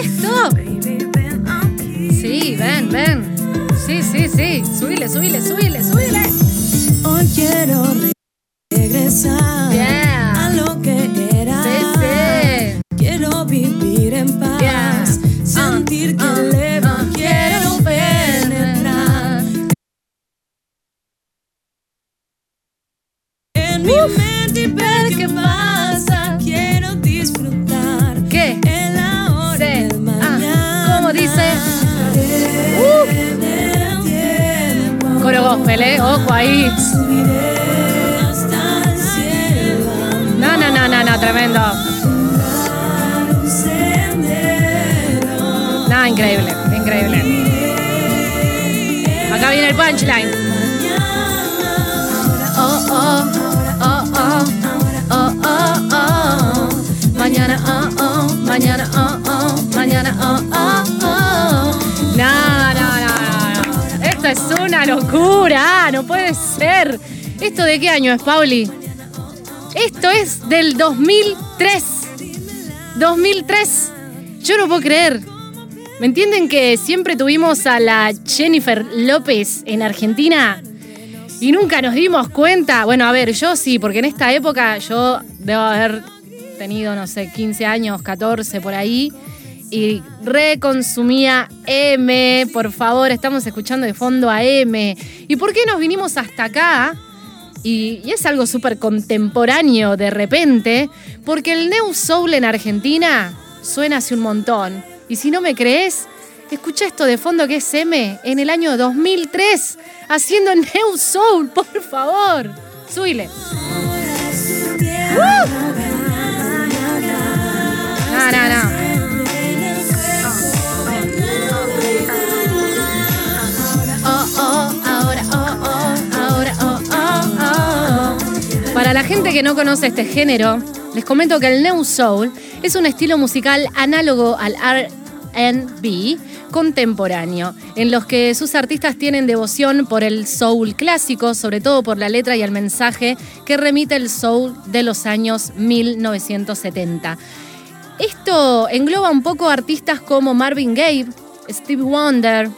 esto? Sí, ven, ven. Sí, sí, sí. Subile, subile, subile, subile. Hoy quiero Ojo ahí. No, no, no, no, no, tremendo. Increíble, increíble. Acá viene el punchline. Oh, oh, oh, oh, oh, oh, oh. Mañana, oh, oh, mañana, oh, oh, mañana, oh, oh, oh. Es una locura, no puede ser. ¿Esto de qué año es, Pauli? Esto es del 2003. 2003. Yo no puedo creer. ¿Me entienden que siempre tuvimos a la Jennifer López en Argentina? Y nunca nos dimos cuenta. Bueno, a ver, yo sí, porque en esta época yo debo haber tenido, no sé, 15 años, 14 por ahí. Y reconsumía M, por favor, estamos escuchando de fondo a M. ¿Y por qué nos vinimos hasta acá? Y, y es algo súper contemporáneo de repente, porque el New Soul en Argentina suena hace un montón. Y si no me crees, escucha esto de fondo que es M en el año 2003, haciendo New Soul, por favor. Subile. No, no, no. Gente que no conoce este género, les comento que el New Soul es un estilo musical análogo al RB contemporáneo, en los que sus artistas tienen devoción por el soul clásico, sobre todo por la letra y el mensaje que remite el soul de los años 1970. Esto engloba un poco artistas como Marvin Gaye, Steve Wonder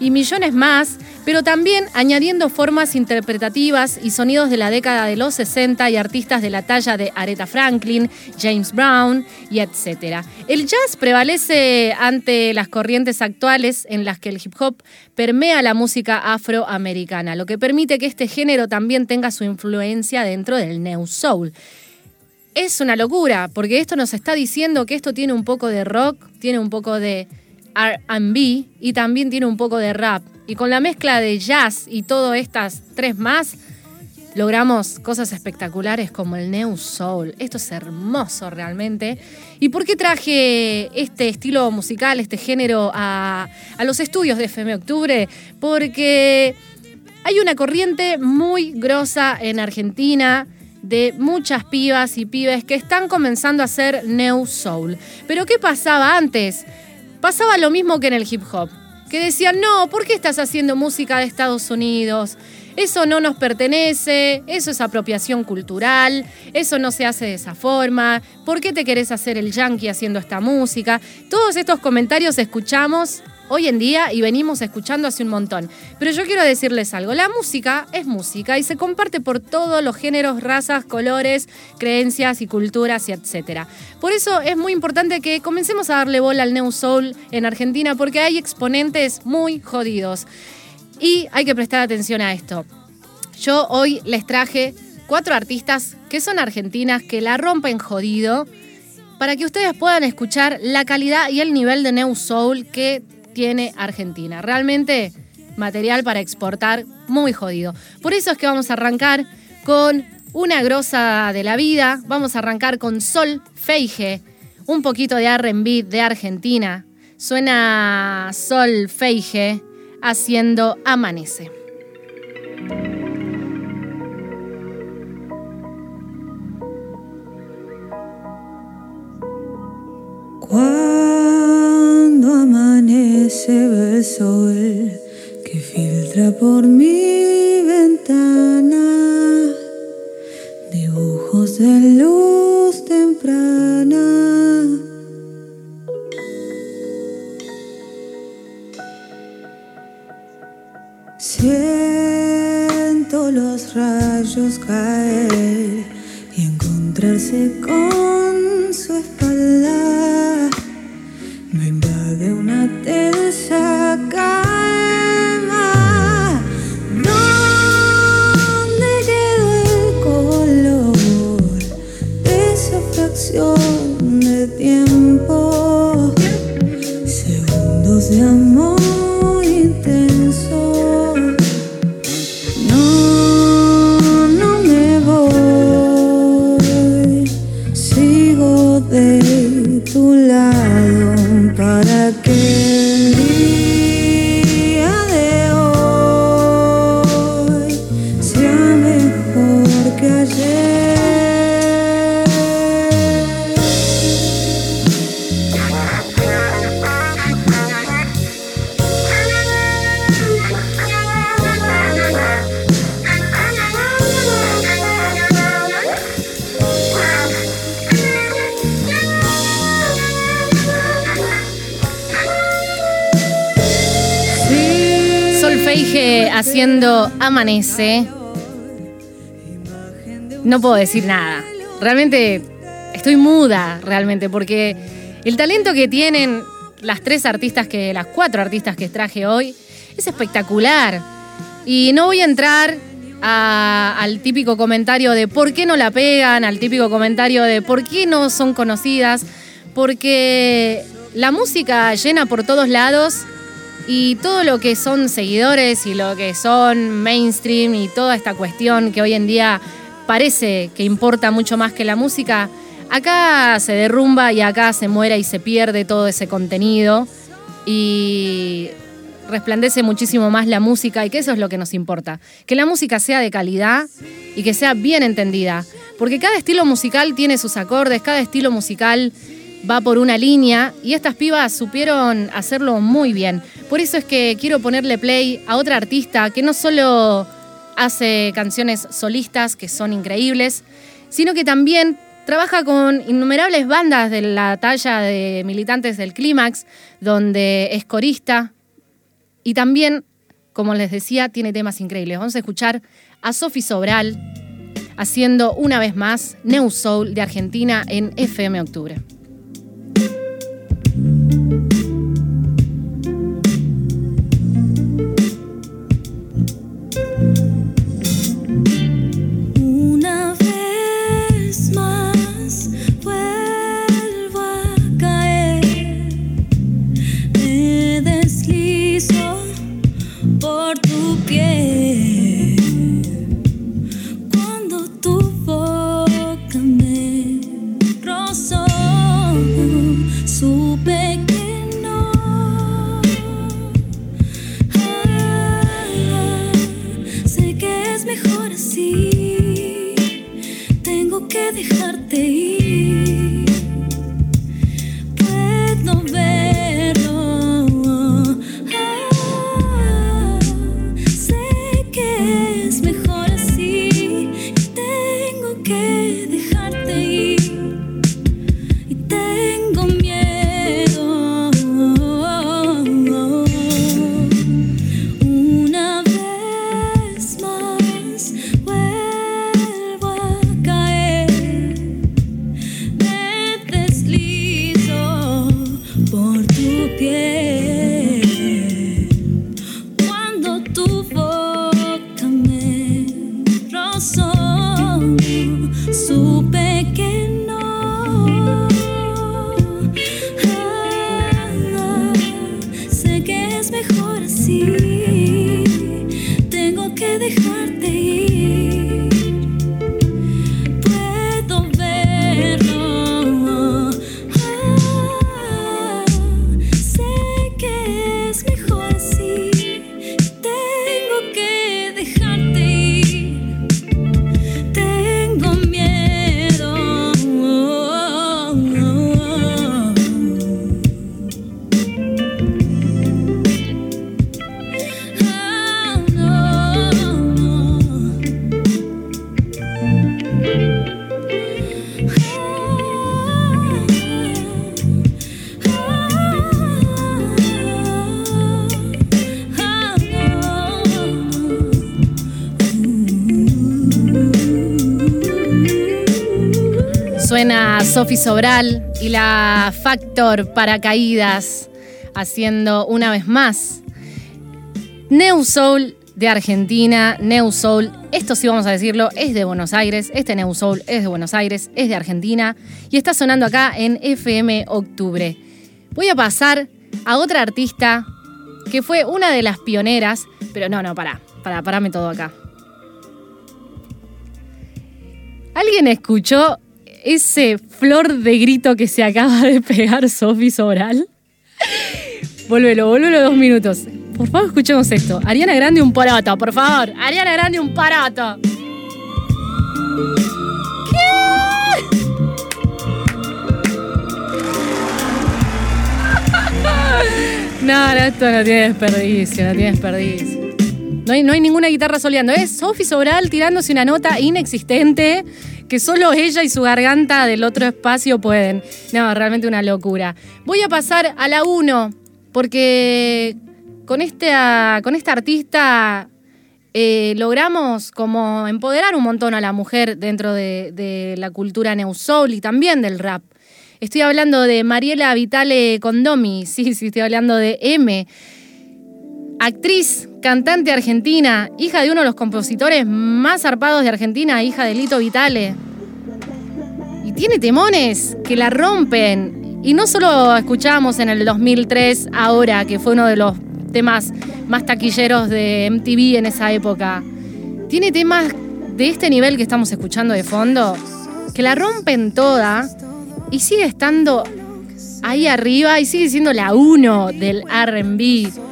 y millones más, pero también añadiendo formas interpretativas y sonidos de la década de los 60 y artistas de la talla de Aretha Franklin, James Brown y etc. El jazz prevalece ante las corrientes actuales en las que el hip hop permea la música afroamericana, lo que permite que este género también tenga su influencia dentro del New Soul es una locura, porque esto nos está diciendo que esto tiene un poco de rock, tiene un poco de RB y también tiene un poco de rap. Y con la mezcla de jazz y todas estas tres más, logramos cosas espectaculares como el New Soul. Esto es hermoso realmente. ¿Y por qué traje este estilo musical, este género a, a los estudios de FM Octubre? Porque hay una corriente muy grosa en Argentina de muchas pibas y pibes que están comenzando a hacer New Soul. Pero ¿qué pasaba antes? Pasaba lo mismo que en el hip hop. Que decían, no, ¿por qué estás haciendo música de Estados Unidos? Eso no nos pertenece, eso es apropiación cultural, eso no se hace de esa forma, ¿por qué te querés hacer el yankee haciendo esta música? Todos estos comentarios escuchamos hoy en día y venimos escuchando hace un montón. Pero yo quiero decirles algo, la música es música y se comparte por todos los géneros, razas, colores, creencias y culturas y etcétera. Por eso es muy importante que comencemos a darle bola al New Soul en Argentina porque hay exponentes muy jodidos. Y hay que prestar atención a esto. Yo hoy les traje cuatro artistas que son argentinas, que la rompen jodido, para que ustedes puedan escuchar la calidad y el nivel de New Soul que tiene Argentina. Realmente material para exportar muy jodido. Por eso es que vamos a arrancar con una grosa de la vida. Vamos a arrancar con Sol Feige, un poquito de RB de Argentina. Suena Sol Feige haciendo Amanece amanece el sol que filtra por mi ventana, dibujos de luz temprana. Siento los rayos caer y encontrarse con su espalda. Haciendo Amanece. No puedo decir nada. Realmente estoy muda, realmente, porque el talento que tienen las tres artistas que, las cuatro artistas que traje hoy, es espectacular. Y no voy a entrar al típico comentario de por qué no la pegan, al típico comentario de por qué no son conocidas, porque la música llena por todos lados y todo lo que son seguidores y lo que son mainstream y toda esta cuestión que hoy en día parece que importa mucho más que la música, acá se derrumba y acá se muere y se pierde todo ese contenido y resplandece muchísimo más la música y que eso es lo que nos importa, que la música sea de calidad y que sea bien entendida, porque cada estilo musical tiene sus acordes, cada estilo musical va por una línea y estas pibas supieron hacerlo muy bien. Por eso es que quiero ponerle play a otra artista que no solo hace canciones solistas que son increíbles, sino que también trabaja con innumerables bandas de la talla de militantes del Clímax, donde es corista y también, como les decía, tiene temas increíbles. Vamos a escuchar a Sofi Sobral haciendo una vez más New Soul de Argentina en FM Octubre. Sofi Sobral y la Factor Paracaídas haciendo una vez más New Soul de Argentina, New Soul, esto sí vamos a decirlo, es de Buenos Aires, este New Soul es de Buenos Aires, es de Argentina y está sonando acá en FM Octubre. Voy a pasar a otra artista que fue una de las pioneras, pero no, no, pará, pará, parame todo acá. ¿Alguien escuchó ese flor de grito que se acaba de pegar Sofi Sobral? Vuélvelo, vuélvelo dos minutos. Por favor, escuchemos esto. Ariana Grande, un parato, por favor. Ariana Grande, un parato. ¿Qué? No, no, esto no tiene desperdicio, no tiene desperdicio. No hay, no hay ninguna guitarra soleando. Es Sofi Sobral tirándose una nota inexistente que solo ella y su garganta del otro espacio pueden. No, realmente una locura. Voy a pasar a la 1, porque con esta, con esta artista eh, logramos como empoderar un montón a la mujer dentro de, de la cultura neusol y también del rap. Estoy hablando de Mariela Vitale Condomi, sí, sí, estoy hablando de M. Actriz, cantante argentina, hija de uno de los compositores más zarpados de Argentina, hija de Lito Vitale. Y tiene temones que la rompen. Y no solo escuchábamos en el 2003, ahora, que fue uno de los temas más taquilleros de MTV en esa época. Tiene temas de este nivel que estamos escuchando de fondo, que la rompen toda y sigue estando ahí arriba y sigue siendo la uno del RB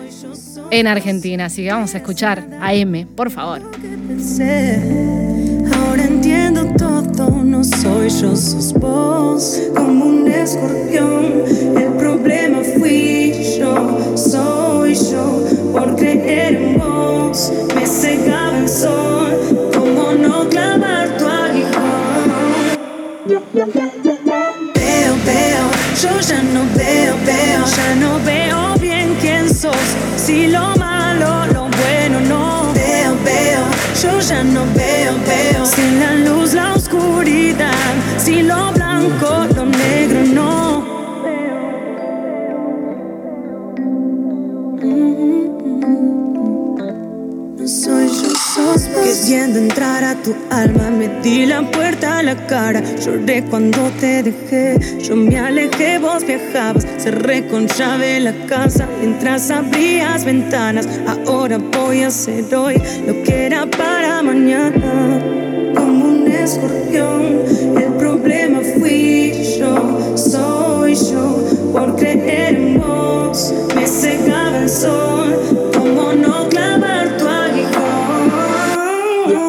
en Argentina. Así que vamos a escuchar a M, por favor. Queriendo entrar a tu alma, metí la puerta a la cara. Lloré cuando te dejé, yo me alejé, vos viajabas. Cerré con llave la casa mientras abrías ventanas. Ahora voy a hacer hoy lo que era para mañana. Como un escorpión, el problema fui yo, soy yo. Por creer en vos, me cegaba el sol. Como no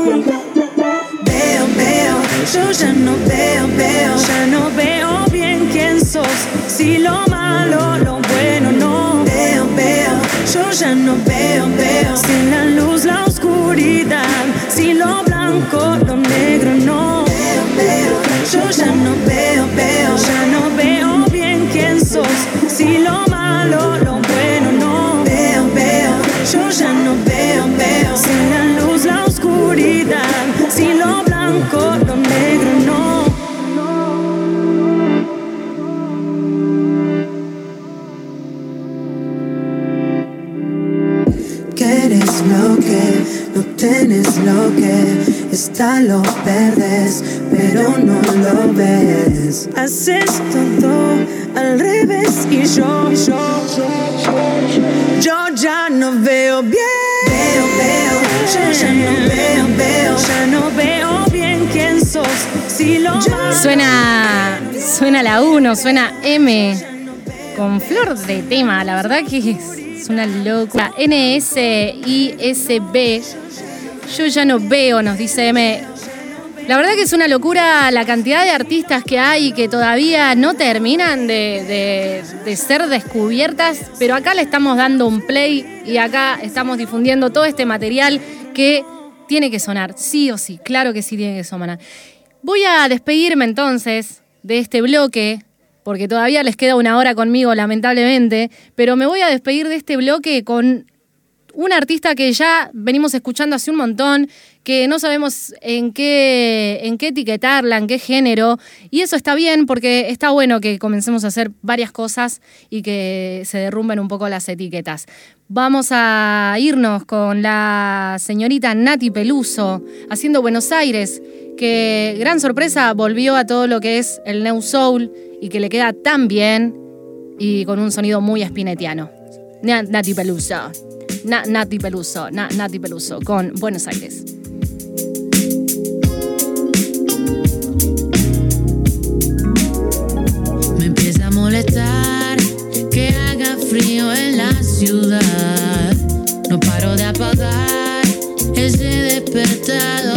Veo, veo, yo ya no veo, veo, ya no veo bien quién sos. Si lo malo, lo bueno no. Veo, veo, yo ya no veo, veo. Sin la luz, la oscuridad, si lo blanco, lo negro no. Veo, veo, yo ya no veo, veo, ya no veo Quieres lo que no tienes lo que está lo perdes, pero no lo ves. Haces todo al revés y yo, yo, yo ya no veo bien. Veo, veo, yo ya no veo, veo, ya no veo bien quién sos. Si lo Suena, suena la 1, suena M con flor de tema, la verdad que es, es una locura. NSISB, yo ya no veo, nos dice M. La verdad que es una locura la cantidad de artistas que hay que todavía no terminan de, de- de ser descubiertas, pero acá le estamos dando un play y acá estamos difundiendo todo este material que tiene que sonar, sí o sí, claro que sí tiene que sonar. Voy a despedirme entonces de este bloque, porque todavía les queda una hora conmigo, lamentablemente, pero me voy a despedir de este bloque con una artista que ya venimos escuchando hace un montón, que no sabemos en qué, en qué etiquetarla, en qué género, y eso está bien porque está bueno que comencemos a hacer varias cosas y que se derrumben un poco las etiquetas. Vamos a irnos con la señorita Nati Peluso haciendo Buenos Aires, que gran sorpresa volvió a todo lo que es el New Soul y que le queda tan bien y con un sonido muy espinetiano. Nati Peluso. Nati Peluso, Nati Peluso, con Buenos Aires. Me empieza a molestar que haga frío en la ciudad. No paro de apagar ese despertador.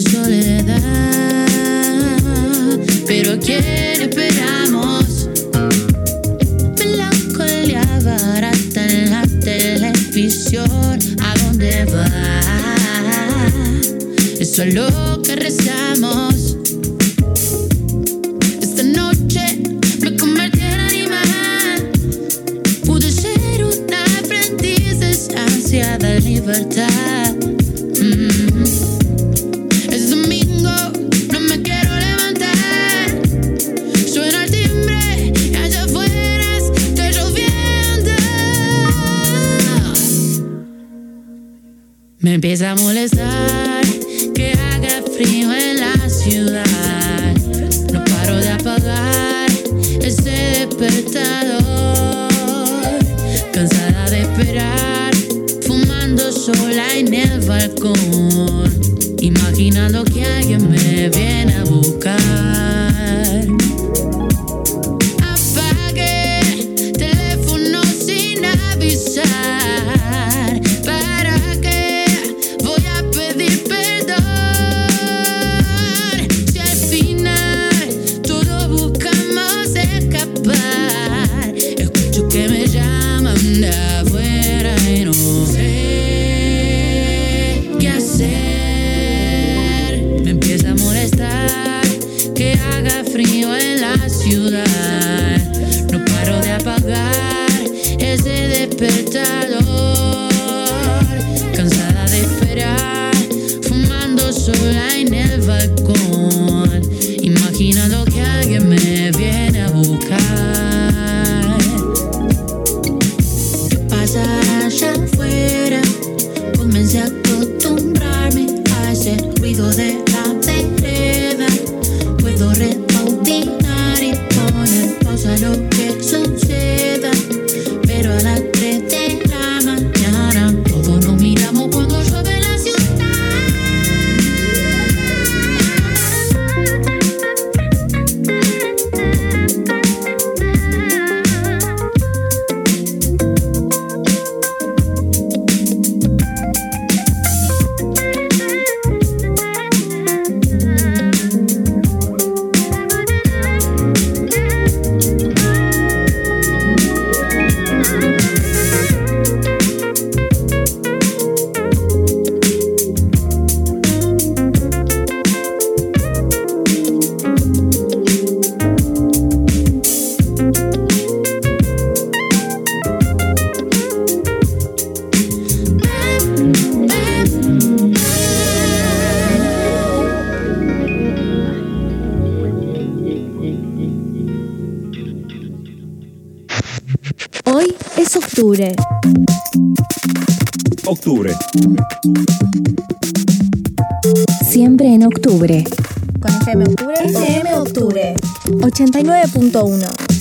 Soledad. Pero ¿a que haga frío en la ciudad. No paro de apagar ese despertador. Cansada de esperar, fumando sola en el balcón. Siempre en octubre. Con FM Octubre. FM Octubre. 89.1.